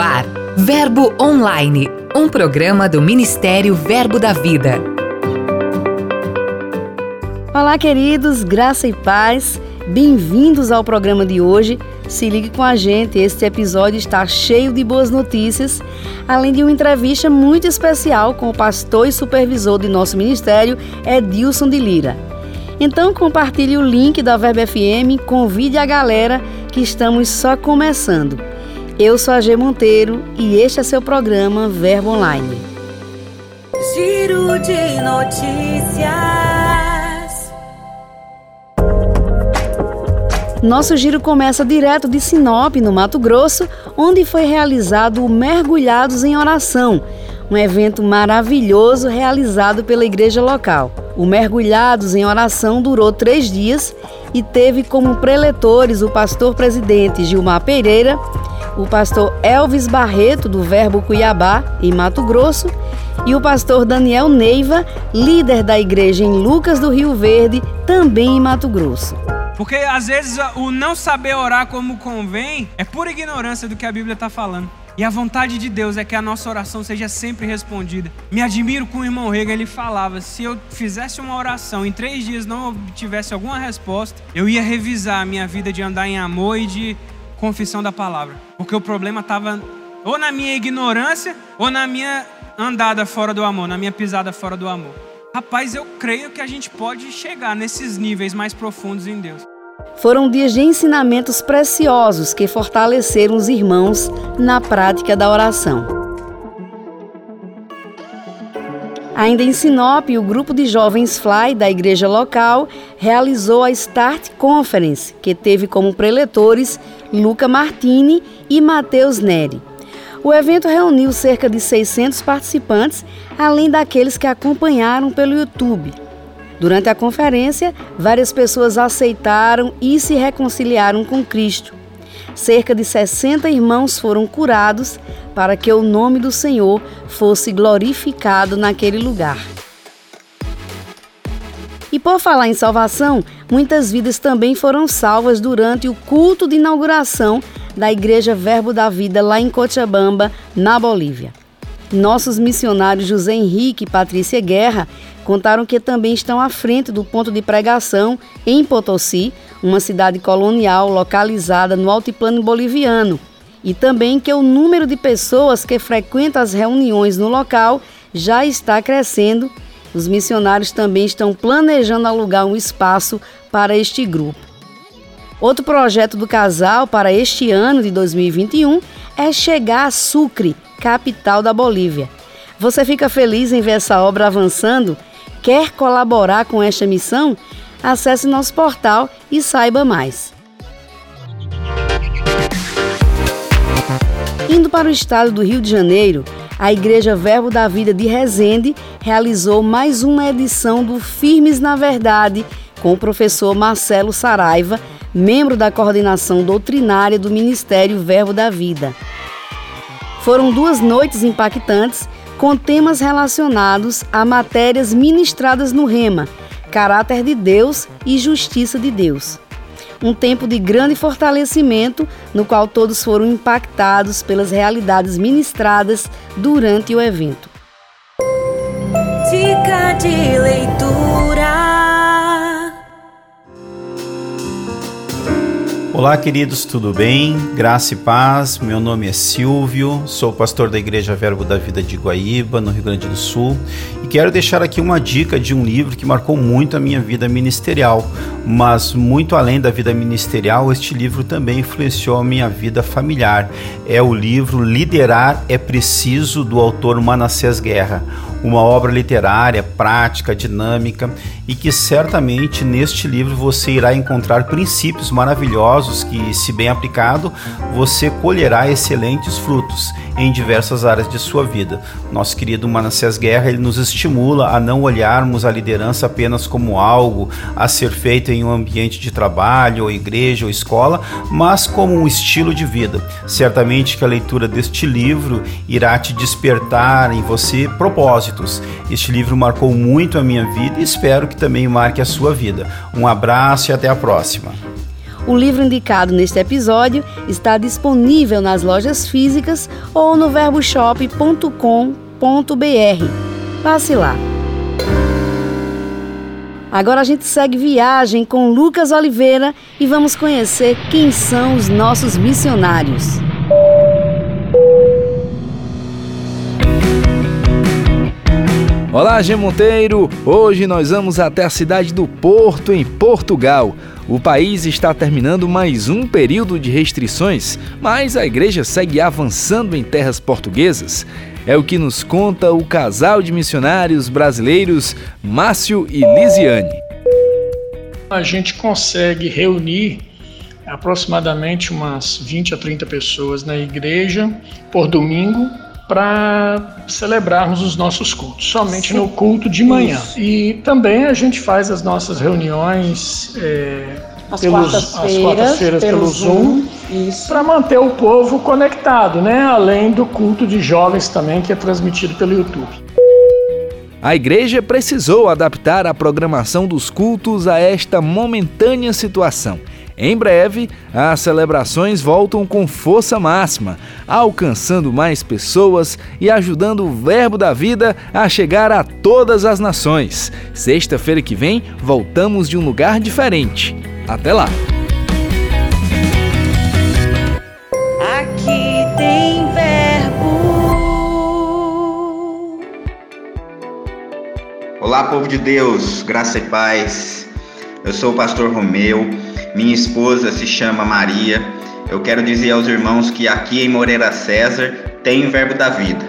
ar, Verbo Online, um programa do Ministério Verbo da Vida. Olá, queridos, graça e paz. Bem-vindos ao programa de hoje. Se ligue com a gente, este episódio está cheio de boas notícias, além de uma entrevista muito especial com o pastor e supervisor de nosso ministério, Edilson de Lira. Então compartilhe o link da Verbo FM, convide a galera que estamos só começando. Eu sou a G Monteiro e este é seu programa Verbo Online. Giro de notícias. Nosso giro começa direto de Sinop, no Mato Grosso, onde foi realizado o Mergulhados em Oração, um evento maravilhoso realizado pela igreja local. O Mergulhados em Oração durou três dias e teve como preletores o pastor presidente Gilmar Pereira, o pastor Elvis Barreto, do Verbo Cuiabá, em Mato Grosso, e o pastor Daniel Neiva, líder da igreja em Lucas do Rio Verde, também em Mato Grosso. Porque às vezes o não saber orar como convém é pura ignorância do que a Bíblia está falando. E a vontade de Deus é que a nossa oração seja sempre respondida. Me admiro com o irmão Rega, ele falava: se eu fizesse uma oração em três dias não obtivesse alguma resposta, eu ia revisar a minha vida de andar em amor e de confissão da palavra. Porque o problema estava ou na minha ignorância ou na minha andada fora do amor, na minha pisada fora do amor. Rapaz, eu creio que a gente pode chegar nesses níveis mais profundos em Deus. Foram dias de ensinamentos preciosos que fortaleceram os irmãos na prática da oração. Ainda em Sinop, o grupo de jovens Fly da igreja local realizou a Start Conference, que teve como preletores Luca Martini e Matheus Neri. O evento reuniu cerca de 600 participantes, além daqueles que acompanharam pelo YouTube. Durante a conferência, várias pessoas aceitaram e se reconciliaram com Cristo. Cerca de 60 irmãos foram curados para que o nome do Senhor fosse glorificado naquele lugar. E por falar em salvação, muitas vidas também foram salvas durante o culto de inauguração da Igreja Verbo da Vida lá em Cochabamba, na Bolívia. Nossos missionários José Henrique e Patrícia Guerra contaram que também estão à frente do ponto de pregação em Potosí, uma cidade colonial localizada no altiplano boliviano, e também que o número de pessoas que frequentam as reuniões no local já está crescendo. Os missionários também estão planejando alugar um espaço para este grupo. Outro projeto do casal para este ano de 2021 é chegar a Sucre, capital da Bolívia. Você fica feliz em ver essa obra avançando? Quer colaborar com esta missão? Acesse nosso portal e saiba mais. Indo para o estado do Rio de Janeiro, a Igreja Verbo da Vida de Resende realizou mais uma edição do Firmes na Verdade com o professor Marcelo Saraiva, membro da coordenação doutrinária do Ministério Verbo da Vida. Foram duas noites impactantes com temas relacionados a matérias ministradas no Rema, caráter de Deus e justiça de Deus. Um tempo de grande fortalecimento, no qual todos foram impactados pelas realidades ministradas durante o evento. Dica de leitura. Olá, queridos, tudo bem? Graça e paz. Meu nome é Silvio, sou pastor da Igreja Verbo da Vida de Guaíba, no Rio Grande do Sul, e quero deixar aqui uma dica de um livro que marcou muito a minha vida ministerial, mas muito além da vida ministerial, este livro também influenciou a minha vida familiar. É o livro Liderar é Preciso, do autor Manassés Guerra uma obra literária, prática, dinâmica e que certamente neste livro você irá encontrar princípios maravilhosos que, se bem aplicado, você colherá excelentes frutos em diversas áreas de sua vida. Nosso querido Manassés Guerra ele nos estimula a não olharmos a liderança apenas como algo a ser feito em um ambiente de trabalho, ou igreja ou escola, mas como um estilo de vida. Certamente que a leitura deste livro irá te despertar em você propósitos. Este livro marcou muito a minha vida e espero que também marque a sua vida. Um abraço e até a próxima. O livro indicado neste episódio está disponível nas lojas físicas ou no verboshop.com.br. Passe lá. Agora a gente segue viagem com Lucas Oliveira e vamos conhecer quem são os nossos missionários. Olá, G Monteiro! Hoje nós vamos até a cidade do Porto, em Portugal. O país está terminando mais um período de restrições, mas a igreja segue avançando em terras portuguesas. É o que nos conta o casal de missionários brasileiros Márcio e Lisiane. A gente consegue reunir aproximadamente umas 20 a 30 pessoas na igreja por domingo para celebrarmos os nossos cultos, somente no culto de manhã. E também a gente faz as nossas reuniões é, às quartas-feiras pelo, Zoom, para manter o povo conectado, né? Além do culto de jovens também que é transmitido pelo YouTube. A igreja precisou adaptar a programação dos cultos a esta momentânea situação. Em breve, as celebrações voltam com força máxima, alcançando mais pessoas e ajudando o Verbo da Vida a chegar a todas as nações. Sexta-feira que vem, voltamos de um lugar diferente. Até lá! Aqui tem verbo. Olá, povo de Deus, graça e paz. Eu sou o pastor Romeu, minha esposa se chama Maria. Eu quero dizer aos irmãos que aqui em Moreira César tem o Verbo da Vida.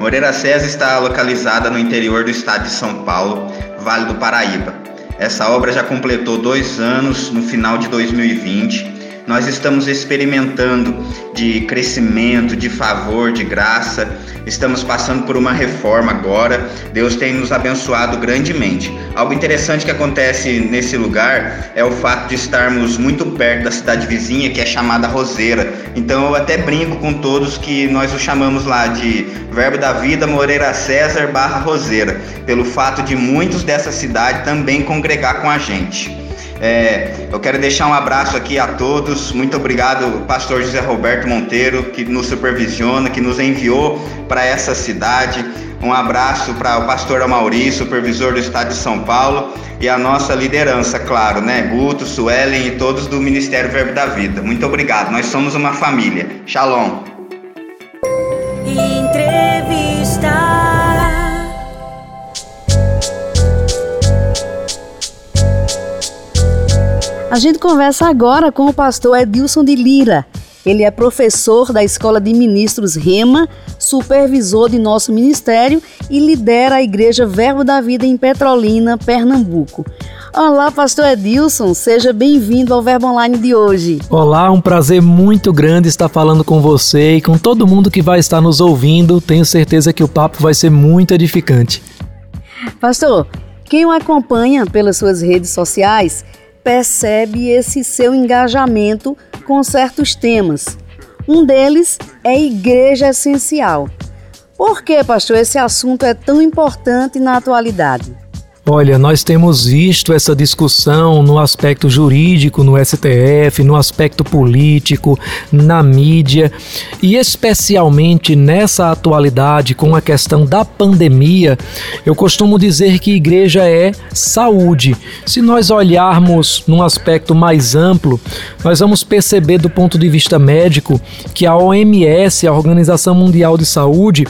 Moreira César está localizada no interior do estado de São Paulo, Vale do Paraíba. Essa obra já completou dois anos no final de 2020. Nós estamos experimentando de crescimento, de favor, de graça. Estamos passando por uma reforma agora. Deus tem nos abençoado grandemente. Algo interessante que acontece nesse lugar é o fato de estarmos muito perto da cidade vizinha, que é chamada Roseira. Então eu até brinco com todos que nós o chamamos lá de Verbo da Vida Moreira César barra Roseira, pelo fato de muitos dessa cidade também congregar com a gente. É, eu quero deixar um abraço aqui a todos. Muito obrigado, pastor José Roberto Monteiro, que nos supervisiona, que nos enviou para essa cidade. Um abraço para o pastor Amauri, supervisor do estado de São Paulo, e a nossa liderança, claro, né? Guto, Suelen e todos do Ministério Verbo da Vida. Muito obrigado. Nós somos uma família. Shalom. A gente conversa agora com o pastor Edilson de Lira. Ele é professor da Escola de Ministros Rema, supervisor de nosso ministério e lidera a Igreja Verbo da Vida em Petrolina, Pernambuco. Olá, pastor Edilson, seja bem-vindo ao Verbo Online de hoje. Olá, um prazer muito grande estar falando com você e com todo mundo que vai estar nos ouvindo. Tenho certeza que o papo vai ser muito edificante. Pastor, quem o acompanha pelas suas redes sociais percebe esse seu engajamento com certos temas. Um deles é igreja essencial. Por que, pastor, esse assunto é tão importante na atualidade? Olha, nós temos visto essa discussão no aspecto jurídico, no STF, no aspecto político, na mídia e especialmente nessa atualidade com a questão da pandemia. Eu costumo dizer que igreja é saúde. Se nós olharmos num aspecto mais amplo, nós vamos perceber do ponto de vista médico que a OMS, a Organização Mundial de Saúde,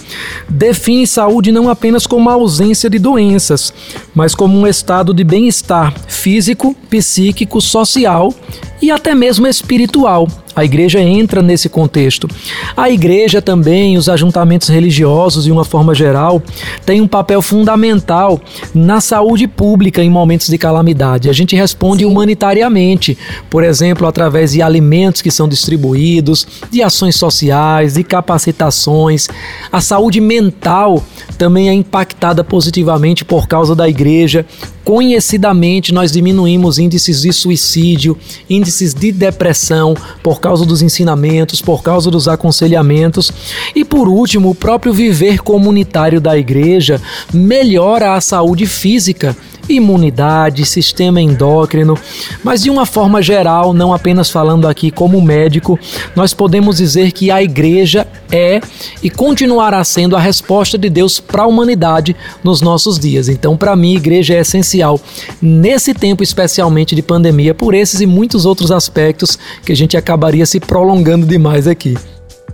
define saúde não apenas como a ausência de doenças, mas mas como um estado de bem-estar físico, psíquico, social e até mesmo espiritual. A igreja entra nesse contexto. A igreja também, os ajuntamentos religiosos, de uma forma geral, têm um papel fundamental na saúde pública em momentos de calamidade. A gente responde humanitariamente, por exemplo, através de alimentos que são distribuídos, de ações sociais, de capacitações. A saúde mental também é impactada positivamente por causa da igreja. Conhecidamente, nós diminuímos índices de suicídio, índices de depressão por causa dos ensinamentos, por causa dos aconselhamentos. E por último, o próprio viver comunitário da igreja melhora a saúde física imunidade, sistema endócrino, mas de uma forma geral, não apenas falando aqui como médico, nós podemos dizer que a igreja é e continuará sendo a resposta de Deus para a humanidade nos nossos dias. Então, para mim, igreja é essencial nesse tempo especialmente de pandemia, por esses e muitos outros aspectos que a gente acabaria se prolongando demais aqui.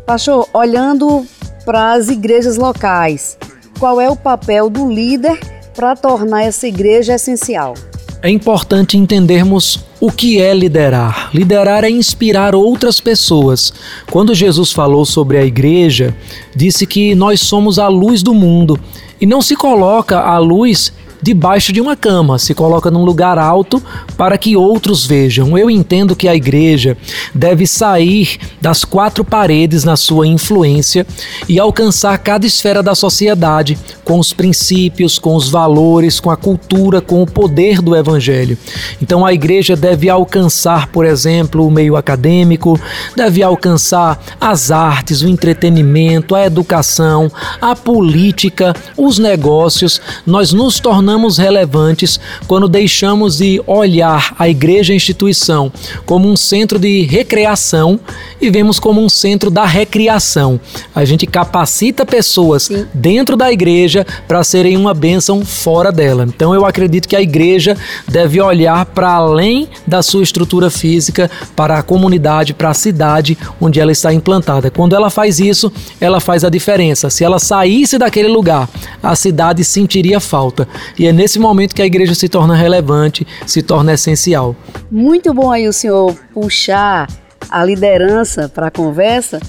Pastor, olhando para as igrejas locais, qual é o papel do líder para tornar essa igreja essencial? É importante entendermos o que é liderar. Liderar é inspirar outras pessoas. Quando Jesus falou sobre a igreja, disse que nós somos a luz do mundo e não se coloca a luz debaixo de uma cama, se coloca num lugar alto para que outros vejam. Eu entendo que a igreja deve sair das quatro paredes na sua influência e alcançar cada esfera da sociedade com os princípios, com os valores, com a cultura, com o poder do evangelho. Então a igreja deve alcançar, por exemplo, o meio acadêmico, deve alcançar as artes, o entretenimento, a educação, a política, os negócios. Nós nos tornamos tornamos relevantes quando deixamos de olhar a igreja instituição como um centro de recreação e vemos como um centro da recriação. A gente capacita pessoas Sim. dentro da igreja para serem uma bênção fora dela. Então eu acredito que a igreja deve olhar para além da sua estrutura física, para a comunidade, para a cidade onde ela está implantada. Quando ela faz isso, ela faz a diferença. Se ela saísse daquele lugar, a cidade sentiria falta. E é nesse momento que a igreja se torna relevante, se torna essencial. Muito bom aí o senhor puxar a liderança para a conversa,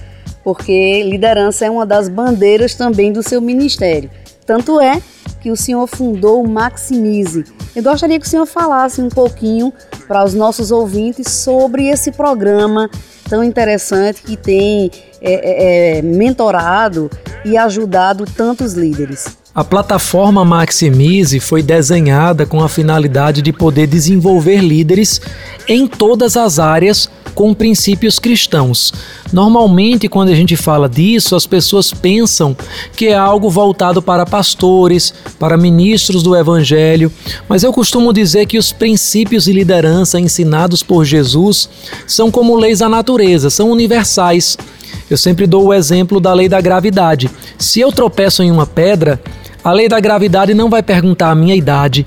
porque liderança é uma das bandeiras também do seu ministério. Tanto é que o senhor fundou o Maximize. Eu gostaria que o senhor falasse um pouquinho para os nossos ouvintes sobre esse programa tão interessante que tem é, é, é mentorado e ajudado tantos líderes. A plataforma Maximize foi desenhada com a finalidade de poder desenvolver líderes em todas as áreas com princípios cristãos. Normalmente, quando a gente fala disso, as pessoas pensam que é algo voltado para pastores, para ministros do evangelho, mas eu costumo dizer que os princípios de liderança ensinados por Jesus são como leis da natureza, são universais. Eu sempre dou o exemplo da lei da gravidade. Se eu tropeço em uma pedra, a lei da gravidade não vai perguntar a minha idade,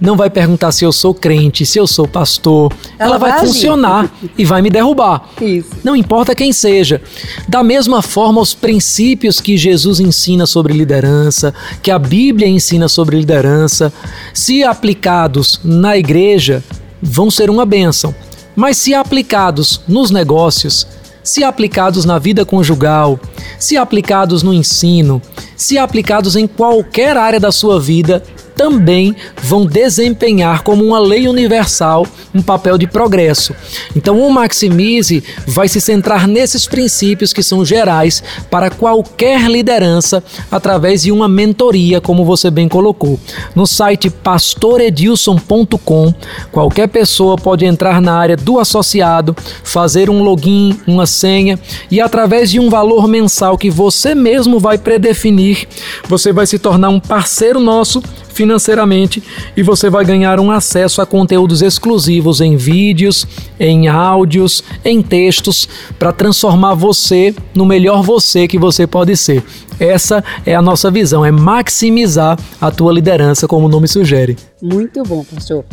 não vai perguntar se eu sou crente, se eu sou pastor. Ela, Ela vai, vai funcionar e vai me derrubar. Isso. Não importa quem seja. Da mesma forma, os princípios que Jesus ensina sobre liderança, que a Bíblia ensina sobre liderança, se aplicados na igreja, vão ser uma bênção. Mas se aplicados nos negócios, se aplicados na vida conjugal, se aplicados no ensino, se aplicados em qualquer área da sua vida, também vão desempenhar como uma lei universal um papel de progresso. Então, o Maximize vai se centrar nesses princípios que são gerais para qualquer liderança através de uma mentoria, como você bem colocou. No site pastoredilson.com, qualquer pessoa pode entrar na área do associado, fazer um login, uma senha e através de um valor mensal que você mesmo vai predefinir, você vai se tornar um parceiro nosso financeiramente e você vai ganhar um acesso a conteúdos exclusivos em vídeos, em áudios, em textos para transformar você no melhor você que você pode ser. Essa é a nossa visão, é maximizar a tua liderança, como o nome sugere. Muito bom, pastor.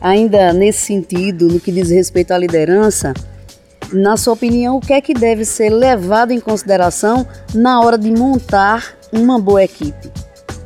Ainda nesse sentido, no que diz respeito à liderança, na sua opinião, o que é que deve ser levado em consideração na hora de montar uma boa equipe?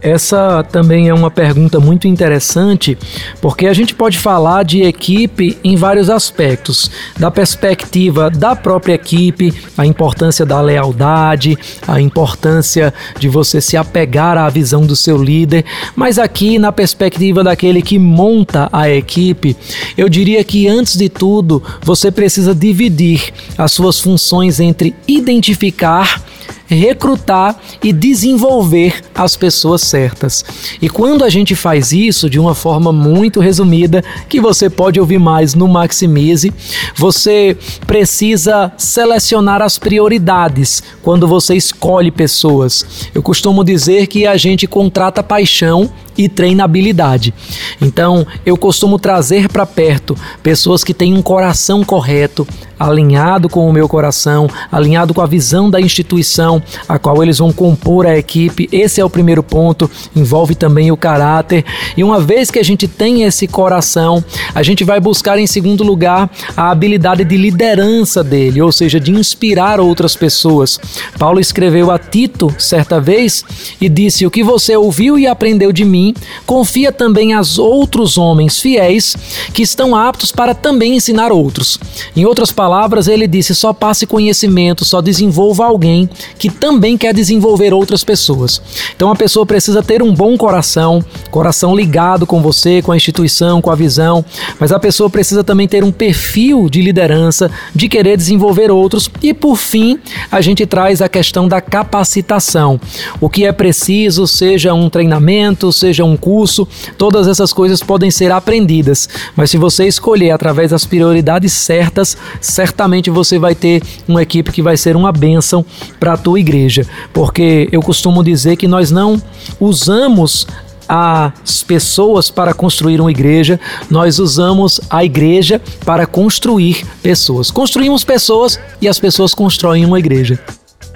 Essa também é uma pergunta muito interessante, porque a gente pode falar de equipe em vários aspectos, da perspectiva da própria equipe, a importância da lealdade, a importância de você se apegar à visão do seu líder, mas aqui na perspectiva daquele que monta a equipe, eu diria que antes de tudo, você precisa dividir as suas funções entre identificar recrutar e desenvolver as pessoas certas. E quando a gente faz isso de uma forma muito resumida, que você pode ouvir mais no Maximize, você precisa selecionar as prioridades quando você escolhe pessoas. Eu costumo dizer que a gente contrata paixão e treinabilidade. Então, eu costumo trazer para perto pessoas que têm um coração correto, alinhado com o meu coração, alinhado com a visão da instituição a qual eles vão compor a equipe. Esse é o primeiro ponto, envolve também o caráter. E uma vez que a gente tem esse coração, a gente vai buscar em segundo lugar a habilidade de liderança dele, ou seja, de inspirar outras pessoas. Paulo escreveu a Tito certa vez e disse: "O que você ouviu e aprendeu de mim, confia também aos outros homens fiéis que estão aptos para também ensinar outros." Em outras palavras, ele disse: só passe conhecimento, só desenvolva alguém que também quer desenvolver outras pessoas. Então a pessoa precisa ter um bom coração, coração ligado com você, com a instituição, com a visão, mas a pessoa precisa também ter um perfil de liderança, de querer desenvolver outros. E por fim, a gente traz a questão da capacitação. O que é preciso, seja um treinamento, seja um curso, todas essas coisas podem ser aprendidas, mas se você escolher através das prioridades certas, certamente você vai ter uma equipe que vai ser uma bênção para a tua igreja, porque eu costumo dizer que nós não usamos as pessoas para construir uma igreja, nós usamos a igreja para construir pessoas. Construímos pessoas e as pessoas constroem uma igreja.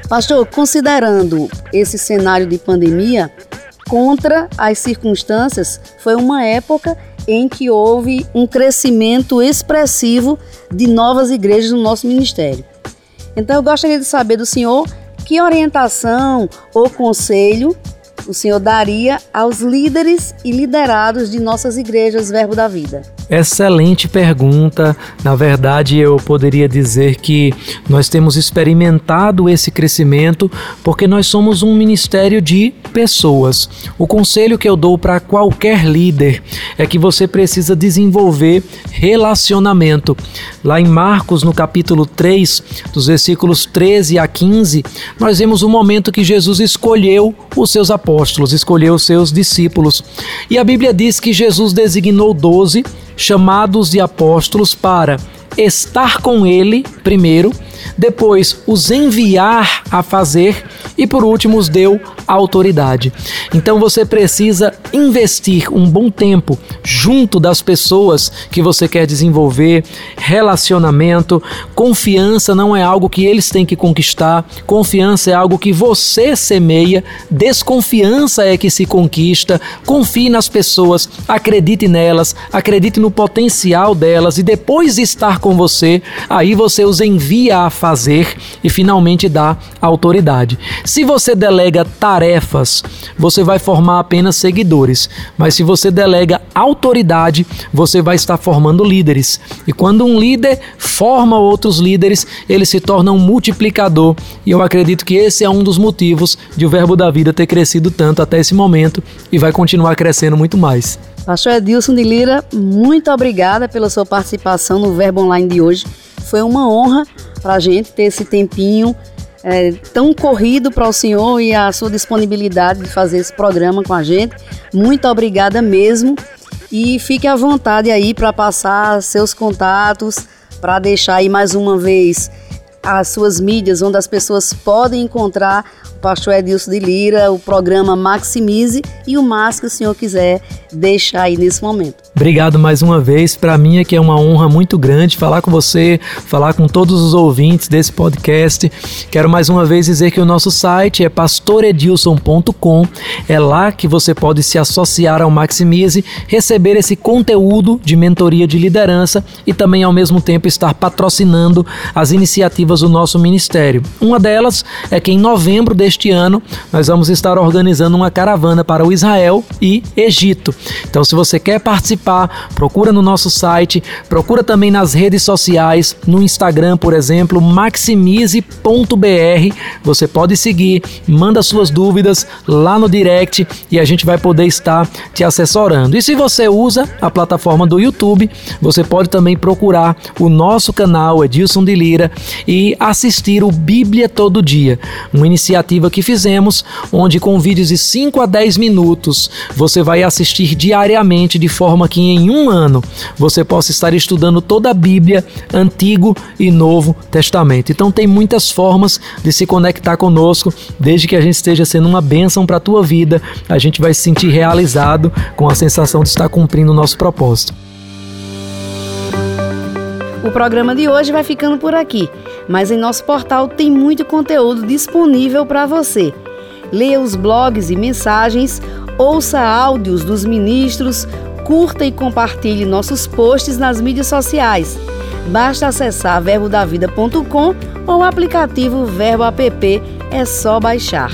Pastor, considerando esse cenário de pandemia, contra as circunstâncias, foi uma época em que houve um crescimento expressivo de novas igrejas no nosso ministério. Então eu gostaria de saber do senhor que orientação ou conselho o senhor daria aos líderes e liderados de nossas igrejas Verbo da Vida? Excelente pergunta. Na verdade, eu poderia dizer que nós temos experimentado esse crescimento porque nós somos um ministério de pessoas. O conselho que eu dou para qualquer líder é que você precisa desenvolver relacionamento. Lá em Marcos, no capítulo 3, dos versículos 13 a 15, nós vemos o momento que Jesus escolheu os seus apóstolos, escolheu os seus discípulos. E a Bíblia diz que Jesus designou doze chamados de apóstolos para estar com ele, primeiro, depois os enviar a fazer e por último os deu autoridade. Então você precisa investir um bom tempo junto das pessoas que você quer desenvolver, relacionamento, confiança não é algo que eles têm que conquistar, confiança é algo que você semeia, desconfiança é que se conquista. Confie nas pessoas, acredite nelas, acredite no potencial delas e depois de estar com você, aí você os envia a fazer e finalmente dá autoridade. Se você delega tarefas, você vai formar apenas seguidores, mas se você delega autoridade, você vai estar formando líderes. E quando um líder forma outros líderes, ele se torna um multiplicador. E eu acredito que esse é um dos motivos de o Verbo da Vida ter crescido tanto até esse momento e vai continuar crescendo muito mais. Pastor Edilson de Lira, muito obrigada pela sua participação no Verbo Online de hoje. Foi uma honra para a gente ter esse tempinho é, tão corrido para o senhor e a sua disponibilidade de fazer esse programa com a gente. Muito obrigada mesmo. E fique à vontade aí para passar seus contatos, para deixar aí mais uma vez as suas mídias onde as pessoas podem encontrar pastor Edilson de Lira, o programa Maximize e o mais que o senhor quiser deixar aí nesse momento. Obrigado mais uma vez. Para mim é que é uma honra muito grande falar com você, falar com todos os ouvintes desse podcast. Quero mais uma vez dizer que o nosso site é pastoredilson.com. É lá que você pode se associar ao Maximize, receber esse conteúdo de mentoria de liderança e também ao mesmo tempo estar patrocinando as iniciativas do nosso ministério. Uma delas é que em novembro deste deste ano, nós vamos estar organizando uma caravana para o Israel e Egito. Então, se você quer participar, procura no nosso site, procura também nas redes sociais, no Instagram, por exemplo, maximize.br. Você pode seguir, manda suas dúvidas lá no direct e a gente vai poder estar te assessorando. E se você usa a plataforma do YouTube, você pode também procurar o nosso canal Edilson de Lira e assistir o Bíblia Todo Dia, uma iniciativa que fizemos, onde com vídeos de 5 a 10 minutos você vai assistir diariamente, de forma que em um ano você possa estar estudando toda a Bíblia, Antigo e Novo Testamento. Então tem muitas formas de se conectar conosco, desde que a gente esteja sendo uma bênção para a tua vida, a gente vai se sentir realizado com a sensação de estar cumprindo o nosso propósito. O programa de hoje vai ficando por aqui, mas em nosso portal tem muito conteúdo disponível para você. Leia os blogs e mensagens, ouça áudios dos ministros, curta e compartilhe nossos posts nas mídias sociais. Basta acessar verbodavida.com ou o aplicativo Verbo App, é só baixar.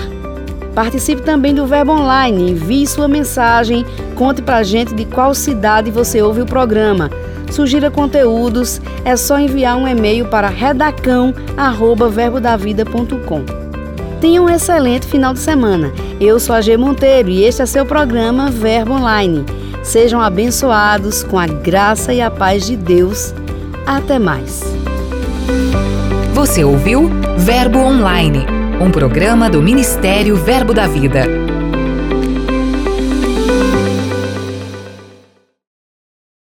Participe também do Verbo Online, envie sua mensagem, conte pra gente de qual cidade você ouve o programa sugira conteúdos, é só enviar um e-mail para redacão@verbodavida.com. Tenha um excelente final de semana. Eu sou a G Monteiro e este é seu programa Verbo Online. Sejam abençoados com a graça e a paz de Deus. Até mais. Você ouviu Verbo Online, um programa do Ministério Verbo da Vida.